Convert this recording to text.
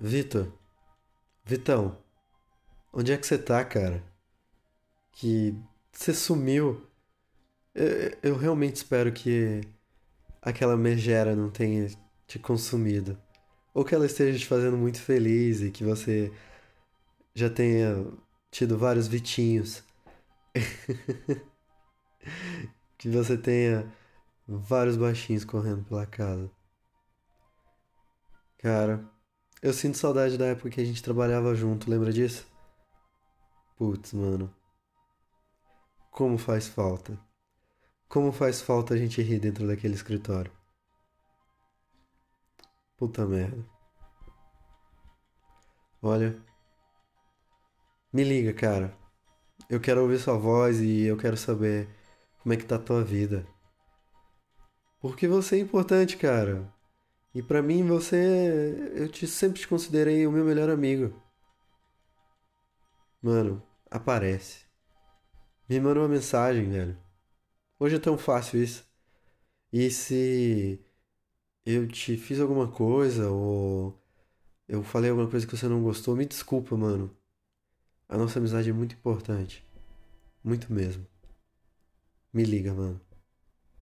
Vitor, Vitão, onde é que você tá, cara? Que você sumiu. Eu, eu realmente espero que aquela megera não tenha te consumido. Ou que ela esteja te fazendo muito feliz e que você já tenha tido vários Vitinhos. que você tenha vários baixinhos correndo pela casa. Cara, eu sinto saudade da época que a gente trabalhava junto, lembra disso? Putz, mano. Como faz falta. Como faz falta a gente rir dentro daquele escritório. Puta merda. Olha. Me liga, cara. Eu quero ouvir sua voz e eu quero saber como é que tá a tua vida. Porque você é importante, cara. E para mim você, eu te sempre te considerei o meu melhor amigo. Mano, aparece. Me manda uma mensagem, velho. Hoje é tão fácil isso. E se eu te fiz alguma coisa ou eu falei alguma coisa que você não gostou, me desculpa, mano. A nossa amizade é muito importante. Muito mesmo. Me liga, mano.